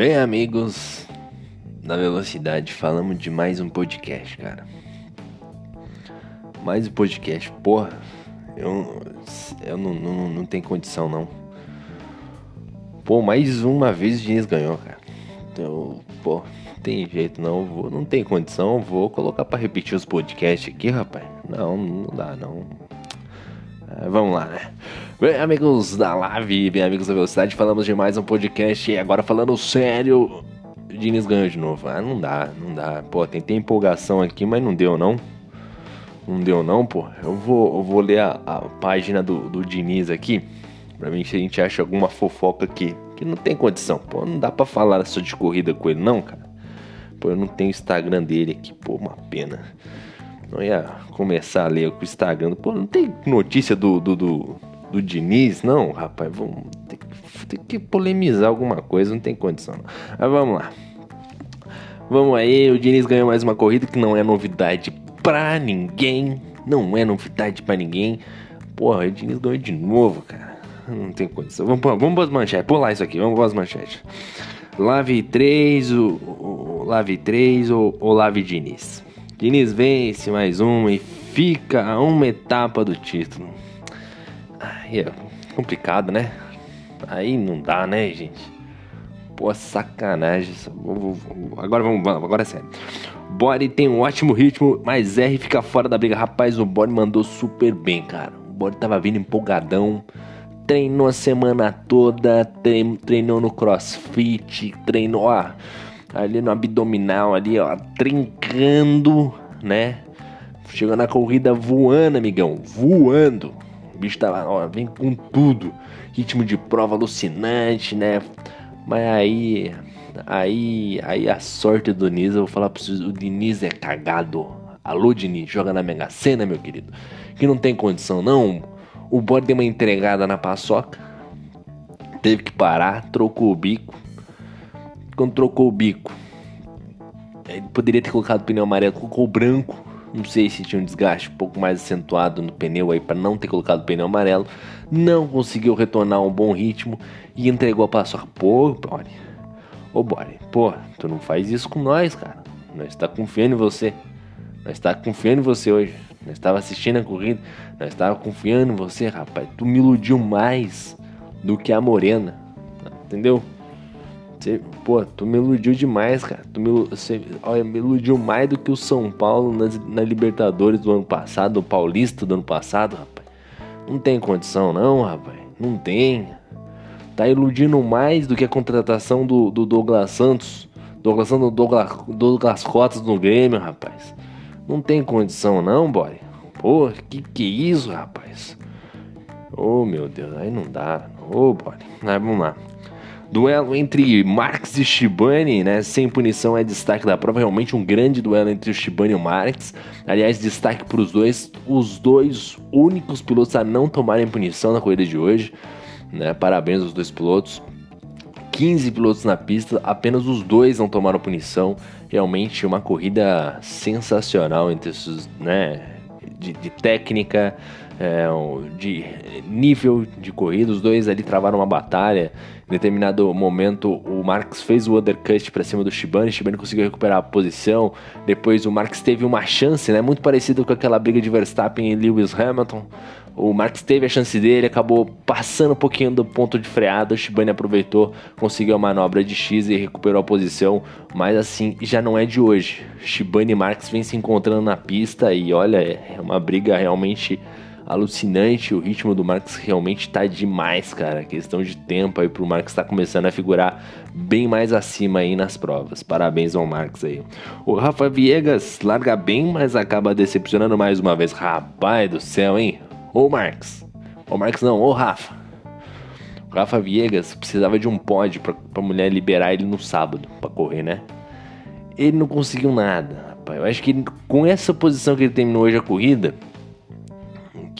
Bem, amigos da Velocidade, falamos de mais um podcast, cara. Mais um podcast, porra. Eu, eu não, não, não tenho condição, não. Pô, mais uma vez o Diniz ganhou, cara. Então, pô, tem jeito não. Vou, não tem condição. Vou colocar para repetir os podcasts aqui, rapaz. Não, não dá, não. É, vamos lá, né? Bem, amigos da Live, bem, amigos da Velocidade, falamos de mais um podcast. E agora falando sério, Diniz ganhou de novo. Ah, não dá, não dá. Pô, tentei empolgação aqui, mas não deu, não. Não deu, não, pô. Eu vou, eu vou ler a, a página do, do Diniz aqui, pra ver se a gente acha alguma fofoca aqui. Que não tem condição, pô. Não dá pra falar só de corrida com ele, não, cara. Pô, eu não tenho Instagram dele aqui, pô, uma pena. Não ia começar a ler com o Instagram. Pô, não tem notícia do, do, do do Diniz, não, rapaz, vamos ter que, ter que polemizar alguma coisa, não tem condição. Não. Mas vamos lá. Vamos aí, o Diniz ganhou mais uma corrida que não é novidade pra ninguém. Não é novidade pra ninguém. Porra, o Diniz ganhou de novo, cara. Não tem condição. Vamos, vamos para as manchetes. Pular isso aqui, vamos para as manchetes. Lave 3, o, o Lave 3 ou, ou Lave Diniz. Diniz vence mais uma e fica a uma etapa do título. Aí é complicado, né? Aí não dá, né, gente? Pô, sacanagem. Agora vamos, agora é sério. Body tem um ótimo ritmo, mas R fica fora da briga. Rapaz, o Body mandou super bem, cara. O Body tava vindo empolgadão. Treinou a semana toda, treinou no crossfit, treinou ó, ali no abdominal, ali, ó, trincando, né? Chegou na corrida voando, amigão, voando bicho tava, ó, vem com tudo. Ritmo de prova alucinante, né? Mas aí. Aí. Aí a sorte do Diniz, eu vou falar pra vocês, o Diniz é cagado. Alô, Diniz, joga na Mega Sena, meu querido. Que não tem condição, não. O bode deu uma entregada na paçoca. Teve que parar, trocou o bico. Quando trocou o bico, ele poderia ter colocado pneu amarelo, colocou o branco não sei se tinha um desgaste um pouco mais acentuado no pneu aí para não ter colocado o pneu amarelo. Não conseguiu retornar um bom ritmo e entregou a paçoca. Pô, Bore. Ô, Bore, pô, tu não faz isso com nós, cara. Nós está confiando em você. Nós está confiando em você hoje. Nós estava assistindo a corrida. Nós estava confiando em você, rapaz. Tu me iludiu mais do que a Morena. Entendeu? Pô, tu me iludiu demais, cara. Tu me, você, olha, me iludiu mais do que o São Paulo nas, na Libertadores do ano passado, o Paulista do ano passado, rapaz. Não tem condição, não, rapaz. Não tem. Tá iludindo mais do que a contratação do, do Douglas Santos. Douglas Santos, Douglas, Douglas Cotas no Grêmio, rapaz. Não tem condição, não, boy. Pô, que que é isso, rapaz? Oh, meu Deus, aí não dá. Ô, oh, boy. Mas vamos lá. Duelo entre Marx e Shibane, né? Sem punição é destaque da prova. Realmente um grande duelo entre o Shibane e o Marx. Aliás, destaque para os dois. Os dois únicos pilotos a não tomarem punição na corrida de hoje. Né? Parabéns aos dois pilotos. 15 pilotos na pista, apenas os dois não tomaram punição. Realmente uma corrida sensacional entre esses, né? De, de técnica, é, de nível de corrida. Os dois ali travaram uma batalha. Em determinado momento, o Marx fez o undercut para cima do Shibane. Shibane conseguiu recuperar a posição. Depois, o Marx teve uma chance, né, muito parecido com aquela briga de Verstappen e Lewis Hamilton. O Marx teve a chance dele, acabou passando um pouquinho do ponto de freada. O Shibane aproveitou, conseguiu a manobra de X e recuperou a posição. Mas assim, já não é de hoje. Shibane e Marx vêm se encontrando na pista e olha, é uma briga realmente alucinante. O ritmo do Marx realmente tá demais, cara. Questão de tempo aí pro Marx tá começando a figurar bem mais acima aí nas provas. Parabéns ao Marx aí. O Rafa Viegas larga bem, mas acaba decepcionando mais uma vez. Rapaz do céu, hein? Ô Marx. Ô Marx não, ô Rafa. O Rafa Viegas precisava de um pódio pra, pra mulher liberar ele no sábado pra correr, né? Ele não conseguiu nada, rapaz. Eu acho que ele, com essa posição que ele terminou hoje a corrida,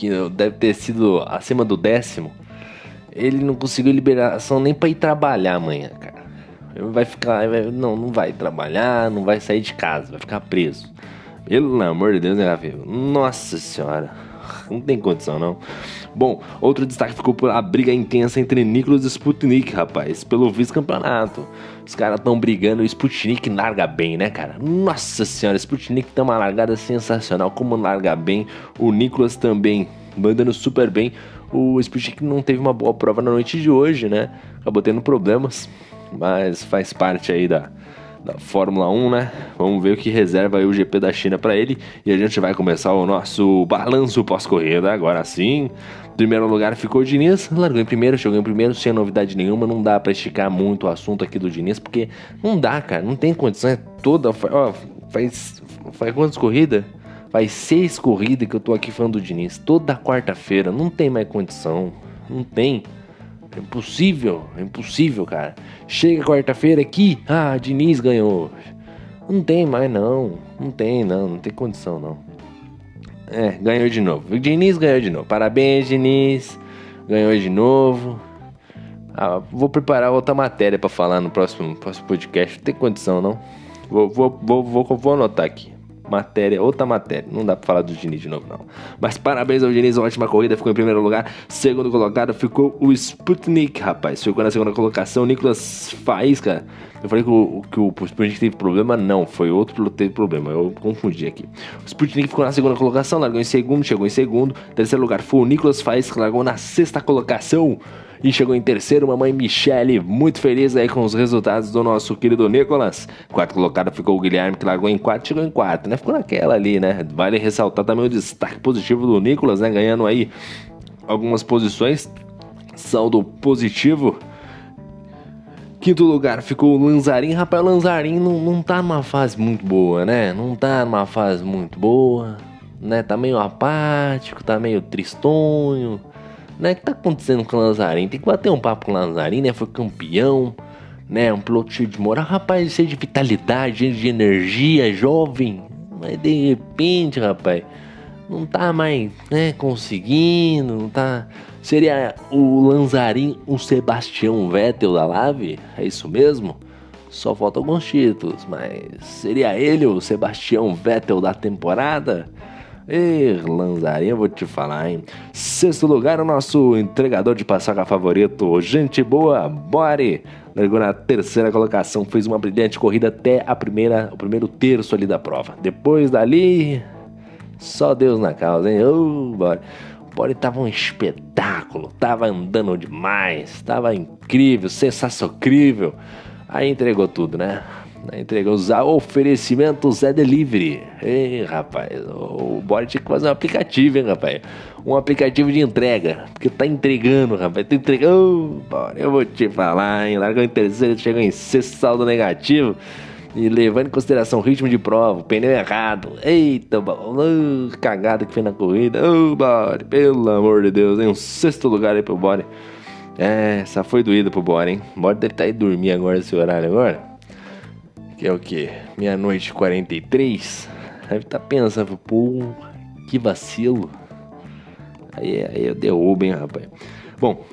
que deve ter sido acima do décimo, ele não conseguiu liberação nem para ir trabalhar amanhã, cara. Ele vai ficar, não, não vai trabalhar, não vai sair de casa, vai ficar preso. Pelo amor de Deus, né, Rafael? Nossa senhora. não tem condição não. Bom, outro destaque ficou por a briga intensa entre Nicolas e Sputnik, rapaz, pelo vice-campeonato. Os caras estão brigando, o Sputnik larga bem, né, cara? Nossa senhora, o Sputnik tem uma largada sensacional, como larga bem. O Nicolas também, mandando super bem. O Sputnik não teve uma boa prova na noite de hoje, né? Acabou tendo problemas, mas faz parte aí da, da Fórmula 1, né? Vamos ver o que reserva o GP da China para ele e a gente vai começar o nosso balanço pós-corrida agora sim. Primeiro lugar ficou o Diniz, largou em primeiro, chegou em primeiro sem novidade nenhuma, não dá para esticar muito o assunto aqui do Diniz, porque não dá, cara, não tem condição, é toda, ó, faz, faz quantas corridas? Faz seis corridas que eu tô aqui falando do Diniz, toda quarta-feira, não tem mais condição, não tem. É impossível, é impossível, cara. Chega quarta-feira aqui, ah, Diniz ganhou. Não tem mais não, não tem não, não tem condição não. É, ganhou de novo. O Diniz ganhou de novo. Parabéns, Diniz. Ganhou de novo. Ah, vou preparar outra matéria para falar no próximo, próximo podcast. Não tem condição não. Vou, vou, vou, vou, vou anotar aqui matéria, outra matéria. Não dá pra falar do Diniz de novo, não. Mas parabéns ao Diniz, ótima corrida, ficou em primeiro lugar. Segundo colocado ficou o Sputnik, rapaz. Ficou na segunda colocação, Nicolas Faísca. Eu falei que o, que o Sputnik teve problema, não, foi outro piloto que teve problema, eu confundi aqui. O Sputnik ficou na segunda colocação, largou em segundo, chegou em segundo. Terceiro lugar foi o Nicolas Faísca, largou na sexta colocação. E chegou em terceiro, mamãe Michele, muito feliz aí com os resultados do nosso querido Nicolas. Quarto colocado ficou o Guilherme, que largou em quarto, chegou em quarto, né? Ficou naquela ali, né? Vale ressaltar também o destaque positivo do Nicolas, né? Ganhando aí algumas posições. Saldo positivo. Quinto lugar ficou o Lanzarin. Rapaz, o Lanzarin não, não tá numa fase muito boa, né? Não tá numa fase muito boa, né? Tá meio apático, tá meio tristonho né? O que tá acontecendo com o Lanzarin? Tem que bater um papo com o Lanzarin, né? Foi campeão, né? Um piloto cheio de moral. Rapaz, cheio de vitalidade, cheio de energia, jovem. Mas de repente, rapaz, não tá mais, né? Conseguindo, não tá. Seria o Lanzarin o Sebastião Vettel da Lave? É isso mesmo? Só falta alguns títulos, mas seria ele o Sebastião Vettel da temporada? Lanzarinha, vou te falar, hein? Sexto lugar, o nosso entregador de paçoca favorito, gente boa, Bore. Largou na terceira colocação, fez uma brilhante corrida até a primeira, o primeiro terço ali da prova. Depois dali, só Deus na causa, hein? Oh, Bore. Bore tava um espetáculo, tava andando demais, tava incrível, sensacional. Aí entregou tudo, né? Entregou os oferecimentos é delivery. Ei, rapaz, o Bora tinha que fazer um aplicativo, hein, rapaz? Um aplicativo de entrega. Porque tá entregando, rapaz. Tá entregando. Oh, Bora, eu vou te falar, hein? Largou em terceiro, chegou em sexto saldo negativo. E levando em consideração o ritmo de prova, o pneu errado. Eita, oh, cagada que fez na corrida. Ô, oh, Bora, pelo amor de Deus, em um sexto lugar aí pro Bora. É, essa foi doída pro Bora, hein? Bora deve estar tá aí dormir agora esse horário agora que é o que? Meia-noite 43. Deve estar tá pensando, pô, que vacilo. Aí, aí eu derrubo, hein, rapaz. Bom,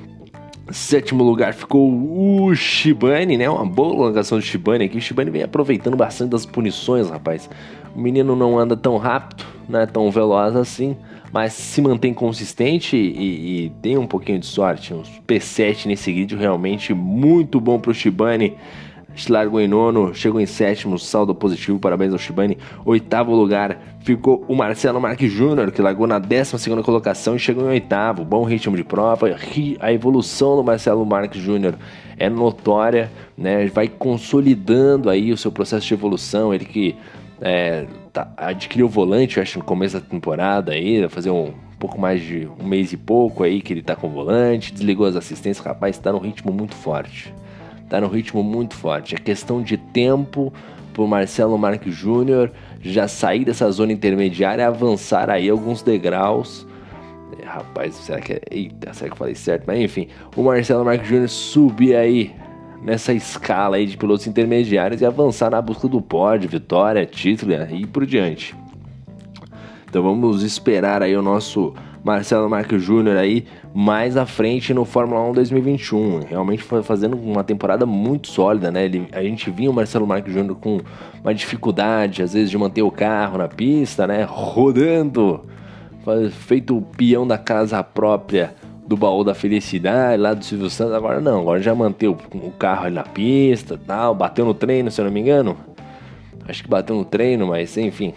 sétimo lugar ficou o Shibane, né? Uma boa prolongação do Shibane aqui. O Shibane vem aproveitando bastante das punições, rapaz. O menino não anda tão rápido, não é tão veloz assim, mas se mantém consistente e, e tem um pouquinho de sorte. Um P7 nesse vídeo realmente muito bom pro Shibane largou em nono, chegou em sétimo, saldo positivo, parabéns ao Shibane. Oitavo lugar ficou o Marcelo Marques Júnior, que largou na décima segunda colocação e chegou em oitavo. Bom ritmo de prova, a evolução do Marcelo Marques Júnior é notória, né? Vai consolidando aí o seu processo de evolução, ele que é, tá, adquiriu o volante, acho, no começo da temporada aí, fazer um pouco mais de um mês e pouco aí que ele tá com o volante, desligou as assistências, rapaz, tá num ritmo muito forte tá no ritmo muito forte. É questão de tempo pro Marcelo Marques Júnior já sair dessa zona intermediária e avançar aí alguns degraus. É, rapaz, será que é. Eita, será que eu falei certo? Mas enfim, o Marcelo Marques Júnior subir aí nessa escala aí de pilotos intermediários e avançar na busca do pódio, vitória, título e por diante. Então vamos esperar aí o nosso Marcelo Marques Júnior aí mais à frente no Fórmula 1 2021. Realmente foi fazendo uma temporada muito sólida, né? Ele, a gente vinha o Marcelo Marques Júnior com uma dificuldade, às vezes, de manter o carro na pista, né? Rodando, feito o peão da casa própria do baú da felicidade lá do Silvio Santos. Agora não, agora já manteve o carro ali na pista tal, bateu no treino, se eu não me engano. Acho que bateu no treino, mas enfim.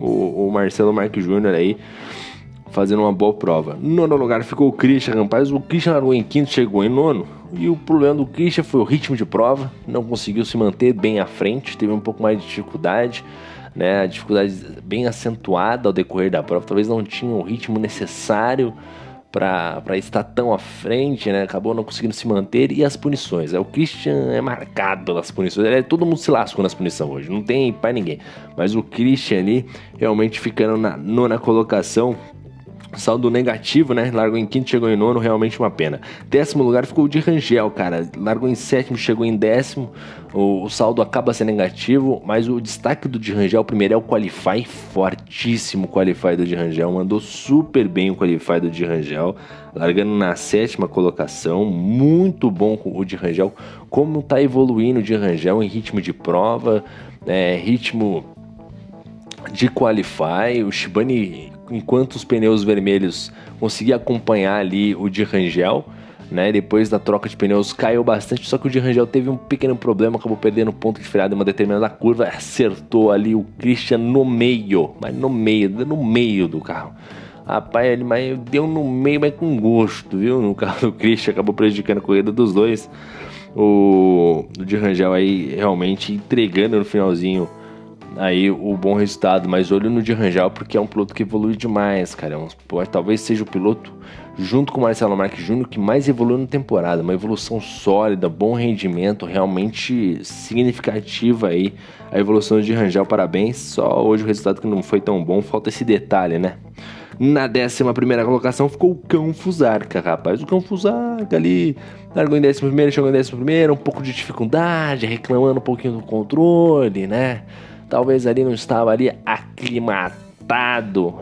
O, o Marcelo Marques Júnior aí fazendo uma boa prova. Nono lugar ficou o Christian, rapaz. O Christian largou em quinto, chegou em nono. E o problema do Christian foi o ritmo de prova. Não conseguiu se manter bem à frente, teve um pouco mais de dificuldade. Né, a dificuldade bem acentuada ao decorrer da prova, talvez não tinha o ritmo necessário para estar tão à frente, né? Acabou não conseguindo se manter e as punições. É, o Christian é marcado pelas punições. É, todo mundo se lascou nas punições hoje, não tem para ninguém. Mas o Christian ali realmente ficando na nona colocação Saldo negativo, né? Largou em quinto, chegou em nono, realmente uma pena. Décimo lugar ficou o de Rangel, cara. Largou em sétimo, chegou em décimo. O, o saldo acaba sendo negativo, mas o destaque do de Rangel primeiro é o Qualify, fortíssimo Qualify do de Rangel. Mandou super bem o Qualify do de Rangel, largando na sétima colocação. Muito bom o de Rangel. Como tá evoluindo o de Rangel em ritmo de prova, é, ritmo de Qualify. O Shibane enquanto os pneus vermelhos conseguia acompanhar ali o de Rangel, né? Depois da troca de pneus caiu bastante, só que o de Rangel teve um pequeno problema, acabou perdendo ponto de freada em uma determinada curva, acertou ali o Christian no meio, mas no meio, no meio do carro. Rapaz, ele mas deu no meio, mas com gosto, viu? No carro do Christian, acabou prejudicando a corrida dos dois. O, o de Rangel aí realmente entregando no finalzinho aí o bom resultado, mas olho no de Rangel porque é um piloto que evolui demais, cara. É um, talvez seja o piloto, junto com o Marcelo Marques Júnior, que mais evoluiu na temporada. Uma evolução sólida, bom rendimento, realmente significativa aí a evolução de Rangel. Parabéns. Só hoje o resultado que não foi tão bom, falta esse detalhe, né? Na décima primeira colocação ficou o Cão Fusarca, rapaz. O Cão Fusarca ali largou em décimo primeiro, chegou em décimo primeiro, um pouco de dificuldade, reclamando um pouquinho do controle, né? Talvez ali não estava ali aclimatado.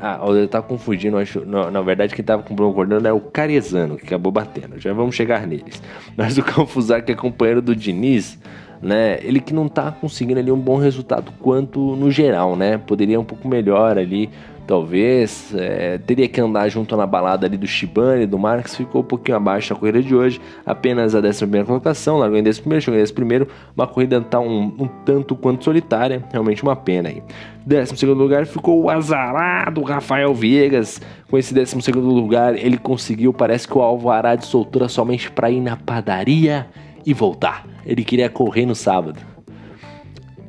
Ah, ele tá confundindo, acho. Na, na verdade, quem tava com o concordando é o Carezano, que acabou batendo. Já vamos chegar neles. Mas o Confusar, que é companheiro do Diniz, né? Ele que não tá conseguindo ali um bom resultado quanto no geral, né? Poderia um pouco melhor ali talvez. É, teria que andar junto na balada ali do Shibane, do Marx, ficou um pouquinho abaixo na corrida de hoje, apenas a 11 colocação, largou em 11, chegou em 11, uma corrida tá um, um, tanto quanto solitária, realmente uma pena aí. 12 lugar ficou o azarado Rafael Viegas. Com esse 12 lugar, ele conseguiu, parece que o alvará de soltura somente para ir na padaria e voltar. Ele queria correr no sábado.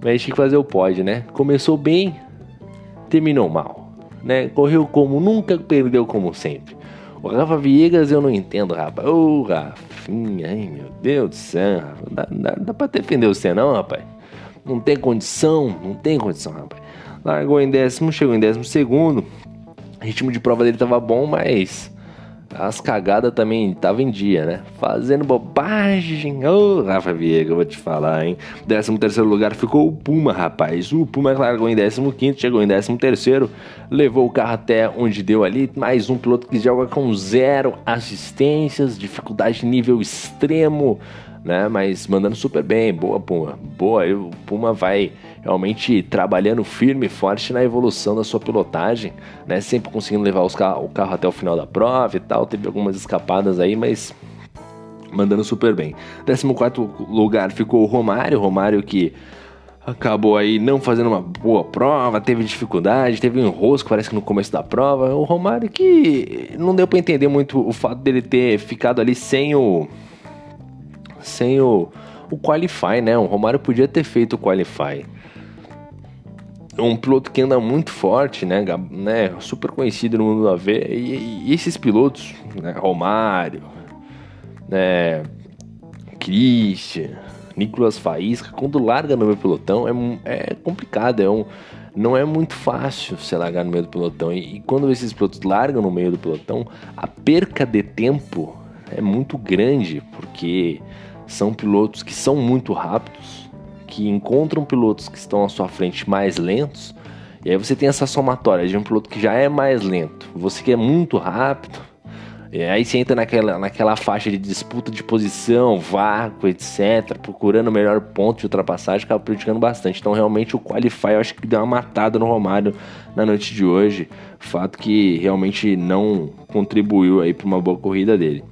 Mas tinha que fazer o pódio, né? Começou bem, terminou mal né? Correu como nunca, perdeu como sempre. O Rafa Viegas eu não entendo, rapaz. Ô, oh, Rafinha, ai meu Deus do céu. Dá, dá, dá pra defender você não, rapaz? Não tem condição, não tem condição, rapaz. Largou em décimo, chegou em décimo segundo. O ritmo de prova dele tava bom, mas as cagadas também tava em dia, né? Fazendo bobagem. Ô, oh, Rafa Viega, vou te falar, hein? 13 terceiro lugar ficou o Puma, rapaz. O Puma largou em 15 quinto, chegou em 13 terceiro, levou o carro até onde deu ali. Mais um piloto que joga com zero assistências, dificuldade nível extremo, né? Mas mandando super bem. Boa, Puma. Boa, o Puma vai realmente trabalhando firme e forte na evolução da sua pilotagem, né? Sempre conseguindo levar carro, o carro até o final da prova e tal. Teve algumas escapadas aí, mas mandando super bem. 14 lugar ficou o Romário, Romário que acabou aí não fazendo uma boa prova, teve dificuldade, teve um enrosco, parece que no começo da prova. O Romário que não deu para entender muito o fato dele ter ficado ali sem o sem o, o qualify, né? O Romário podia ter feito o qualify um piloto que anda muito forte, né, né super conhecido no mundo da V. E, e esses pilotos, né, Romário, né, Christian, Nicolas Faísca, quando larga no meu pelotão é, é complicado, é um, não é muito fácil você largar no meio do pelotão. E, e quando esses pilotos largam no meio do pelotão, a perca de tempo é muito grande, porque são pilotos que são muito rápidos que encontram pilotos que estão à sua frente mais lentos, e aí você tem essa somatória de um piloto que já é mais lento, você que é muito rápido, E aí você entra naquela, naquela faixa de disputa de posição, vácuo, etc., procurando o melhor ponto de ultrapassagem, acaba prejudicando bastante. Então, realmente, o Qualify eu acho que deu uma matada no Romário na noite de hoje. Fato que realmente não contribuiu aí para uma boa corrida dele.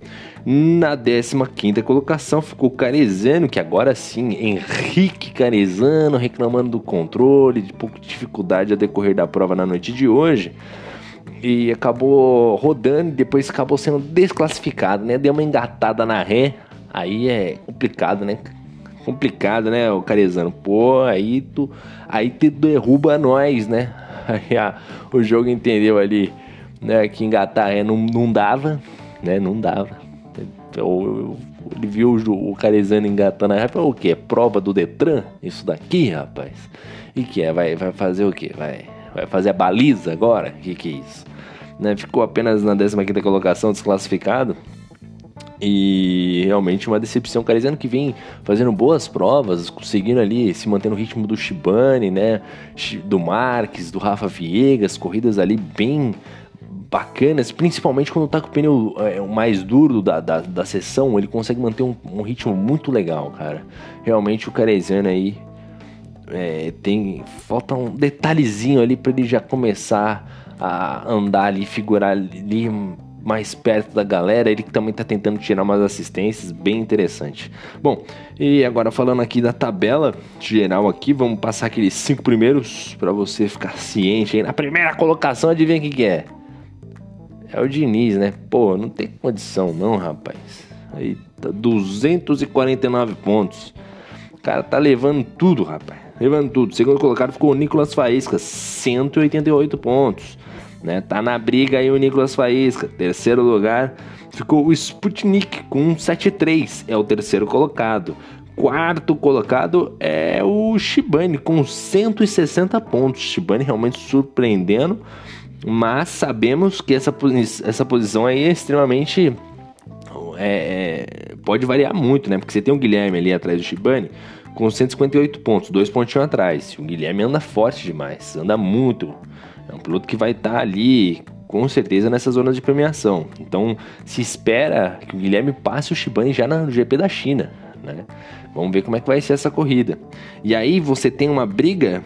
Na 15 colocação ficou Carezano, que agora sim, Henrique Carezano reclamando do controle, de pouco de dificuldade a decorrer da prova na noite de hoje e acabou rodando e depois acabou sendo desclassificado, né? Deu uma engatada na ré, aí é complicado, né? Complicado, né, o Carezano? Pô, aí tu, aí tu derruba nós, né? Aí a, o jogo entendeu ali, né, que engatar ré não, não dava, né? Não dava. Então, ele viu o, o Carezano engatando a falou, o que? É prova do Detran? Isso daqui, rapaz? E que é? Vai, vai fazer o quê? Vai, vai fazer a baliza agora? O que, que é isso? né? Ficou apenas na 15 colocação, desclassificado. E realmente uma decepção. Carezano que vem fazendo boas provas, conseguindo ali se manter no ritmo do Shibane, né? Do Marques, do Rafa Viegas, corridas ali bem bacanas, principalmente quando tá com o pneu é, mais duro da, da, da sessão, ele consegue manter um, um ritmo muito legal, cara. Realmente o Carezano aí é, tem. Falta um detalhezinho ali para ele já começar a andar ali, figurar ali mais perto da galera, ele que também está tentando tirar umas assistências, bem interessante. Bom, e agora falando aqui da tabela geral aqui, vamos passar aqueles cinco primeiros para você ficar ciente aí. Na primeira colocação, adivinha o que, que é? É o Diniz, né? Pô, não tem condição não, rapaz. Aí tá 249 pontos. O cara tá levando tudo, rapaz. Levando tudo. Segundo colocado ficou o Nicolas Faísca, 188 pontos né? Tá na briga aí o Nicolas Faísca. Terceiro lugar ficou o Sputnik com 7,3, é o terceiro colocado. Quarto colocado é o Shibane com 160 pontos. Shibane realmente surpreendendo, mas sabemos que essa, essa posição aí é extremamente. É, é, pode variar muito, né? Porque você tem o Guilherme ali atrás do Shibane com 158 pontos, dois pontinhos atrás. O Guilherme anda forte demais, anda muito. É um piloto que vai estar tá ali com certeza nessa zona de premiação. Então se espera que o Guilherme passe o Shibane já no GP da China. Né? Vamos ver como é que vai ser essa corrida. E aí você tem uma briga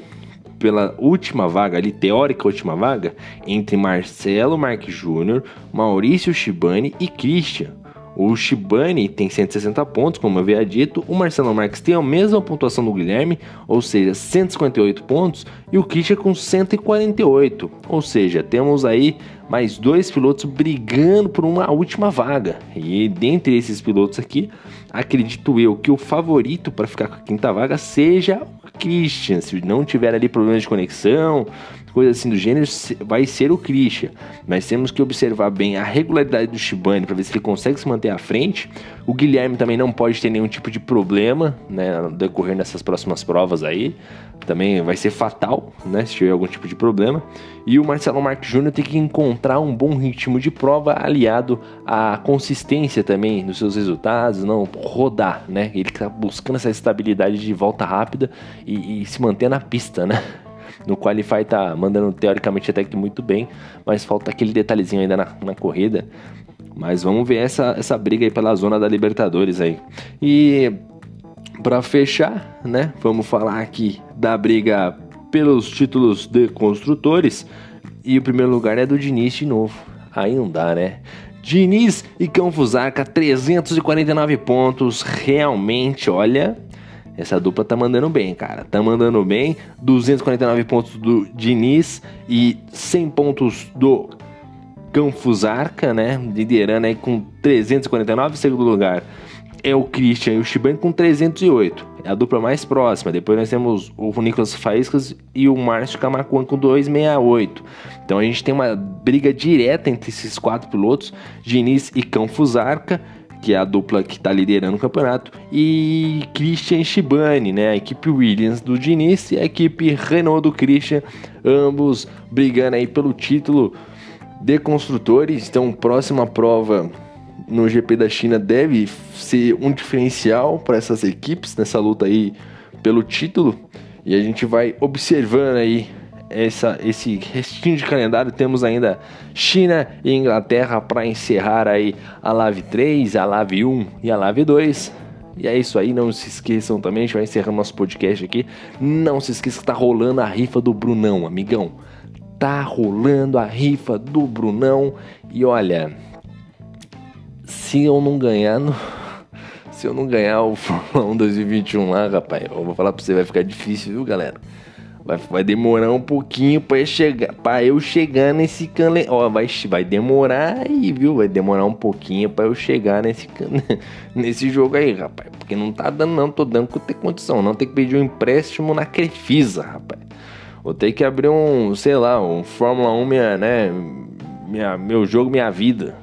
pela última vaga ali, teórica última vaga, entre Marcelo Marques Júnior, Maurício Shibane e Christian. O Shibane tem 160 pontos, como eu havia dito. O Marcelo Marques tem a mesma pontuação do Guilherme, ou seja, 158 pontos. E o Kisha com 148. Ou seja, temos aí mais dois pilotos brigando por uma última vaga. E dentre esses pilotos aqui, acredito eu que o favorito para ficar com a quinta vaga seja o Christian. Se não tiver ali problemas de conexão, coisa assim do gênero, vai ser o Christian. Mas temos que observar bem a regularidade do Shibane para ver se ele consegue se manter à frente. O Guilherme também não pode ter nenhum tipo de problema, né, decorrer dessas próximas provas aí. Também vai ser fatal, né, se tiver algum tipo de problema. E o Marcelo Marques Júnior tem que encontrar um bom ritmo de prova aliado à consistência também nos seus resultados, não rodar, né? Ele está buscando essa estabilidade de volta rápida e, e se manter na pista, né? No Qualify tá mandando teoricamente até que muito bem, mas falta aquele detalhezinho ainda na, na corrida. Mas vamos ver essa, essa briga aí pela zona da Libertadores aí. E para fechar, né, vamos falar aqui da briga pelos títulos de construtores. E o primeiro lugar é do Diniz de novo. Aí não dá, né? Diniz e Cão Fusarca, 349 pontos. Realmente, olha, essa dupla tá mandando bem, cara. Tá mandando bem. 249 pontos do Diniz e 100 pontos do Canfusarca, né? Liderando aí com 349. Segundo lugar é o Christian e o Shibane com 308. É a dupla mais próxima. Depois nós temos o Nicolas Faíscas e o Márcio Camacuan com 268. Então a gente tem uma briga direta entre esses quatro pilotos: Diniz e Cão Fusarca que é a dupla que está liderando o campeonato, e Christian Shibane, né? A equipe Williams do Diniz e a equipe Renault do Christian, ambos brigando aí pelo título de construtores. Então, próxima prova no GP da China deve ser um diferencial para essas equipes nessa luta aí pelo título. E a gente vai observando aí essa, esse restinho de calendário temos ainda China e Inglaterra para encerrar aí a Live 3, a Live 1 e a Live 2. E é isso aí, não se esqueçam também, a gente vai encerrando nosso podcast aqui. Não se esqueça que tá rolando a rifa do Brunão, amigão. Tá rolando a rifa do Brunão. E olha, se eu não ganhar no... Se eu não ganhar o Fórmula 1 2021 lá, rapaz, eu vou falar pra você, vai ficar difícil, viu, galera? Vai, vai demorar um pouquinho eu chegar, pra eu chegar nesse canle... Ó, vai, vai demorar aí, viu? Vai demorar um pouquinho pra eu chegar nesse, nesse jogo aí, rapaz. Porque não tá dando, não. Tô dando com ter condição. Não tem que pedir um empréstimo na Crefisa, rapaz. Vou ter que abrir um, sei lá, um Fórmula 1, minha, né? Minha, meu jogo, minha vida.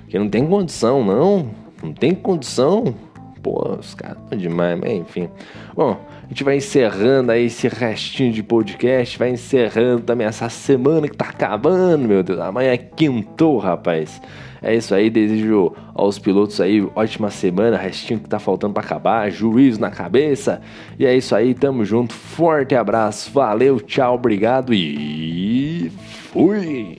Porque não tem condição, não. Não tem condição. Pô, os caras estão demais, mas enfim. Bom, a gente vai encerrando aí esse restinho de podcast, vai encerrando também essa semana que tá acabando, meu Deus. Amanhã é quintou, rapaz. É isso aí, desejo aos pilotos aí ótima semana, restinho que tá faltando para acabar, juízo na cabeça. E é isso aí, tamo junto. Forte abraço, valeu, tchau, obrigado e fui.